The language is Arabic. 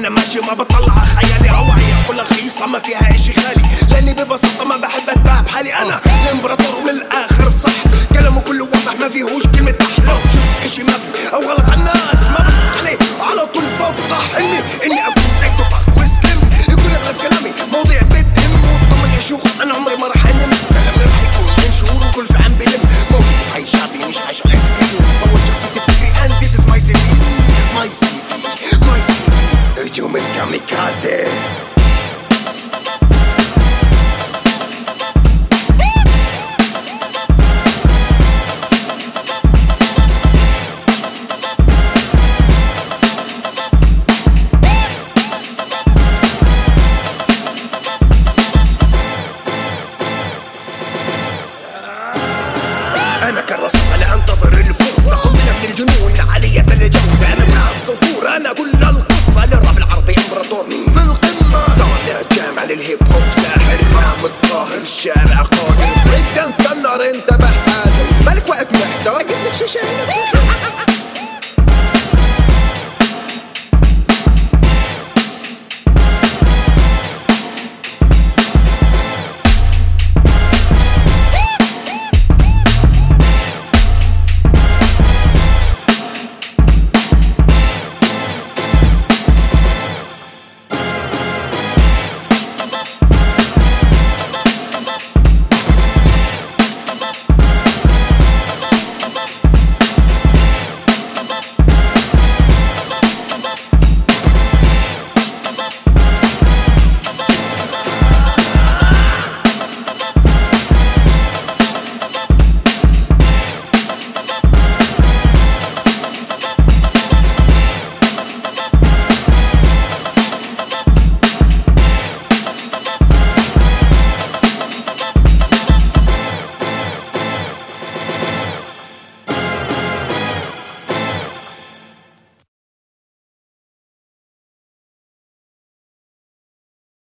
وأنا ماشي ما بطلع خيالي. رواية كل رخيصة ما فيها إشي غالي لأني ببساطة ما بحب أتباع بحالي أنا. الامبراطور من الآخر صح. كلامه كله واضح ما فيهوش كلمة أنا كالرصاصه لا انتظر الفرصه قمنا من الجنون عاليه الجوده أنا مع السطور أنا كل القصة للراب العربي امبراطور في القمة. صار جامع للهيب هوب ساحر. فاهم الظاهر الشارع قادر. الدنس كنار انتبه هذا مالك واقف محتوى. قلت لك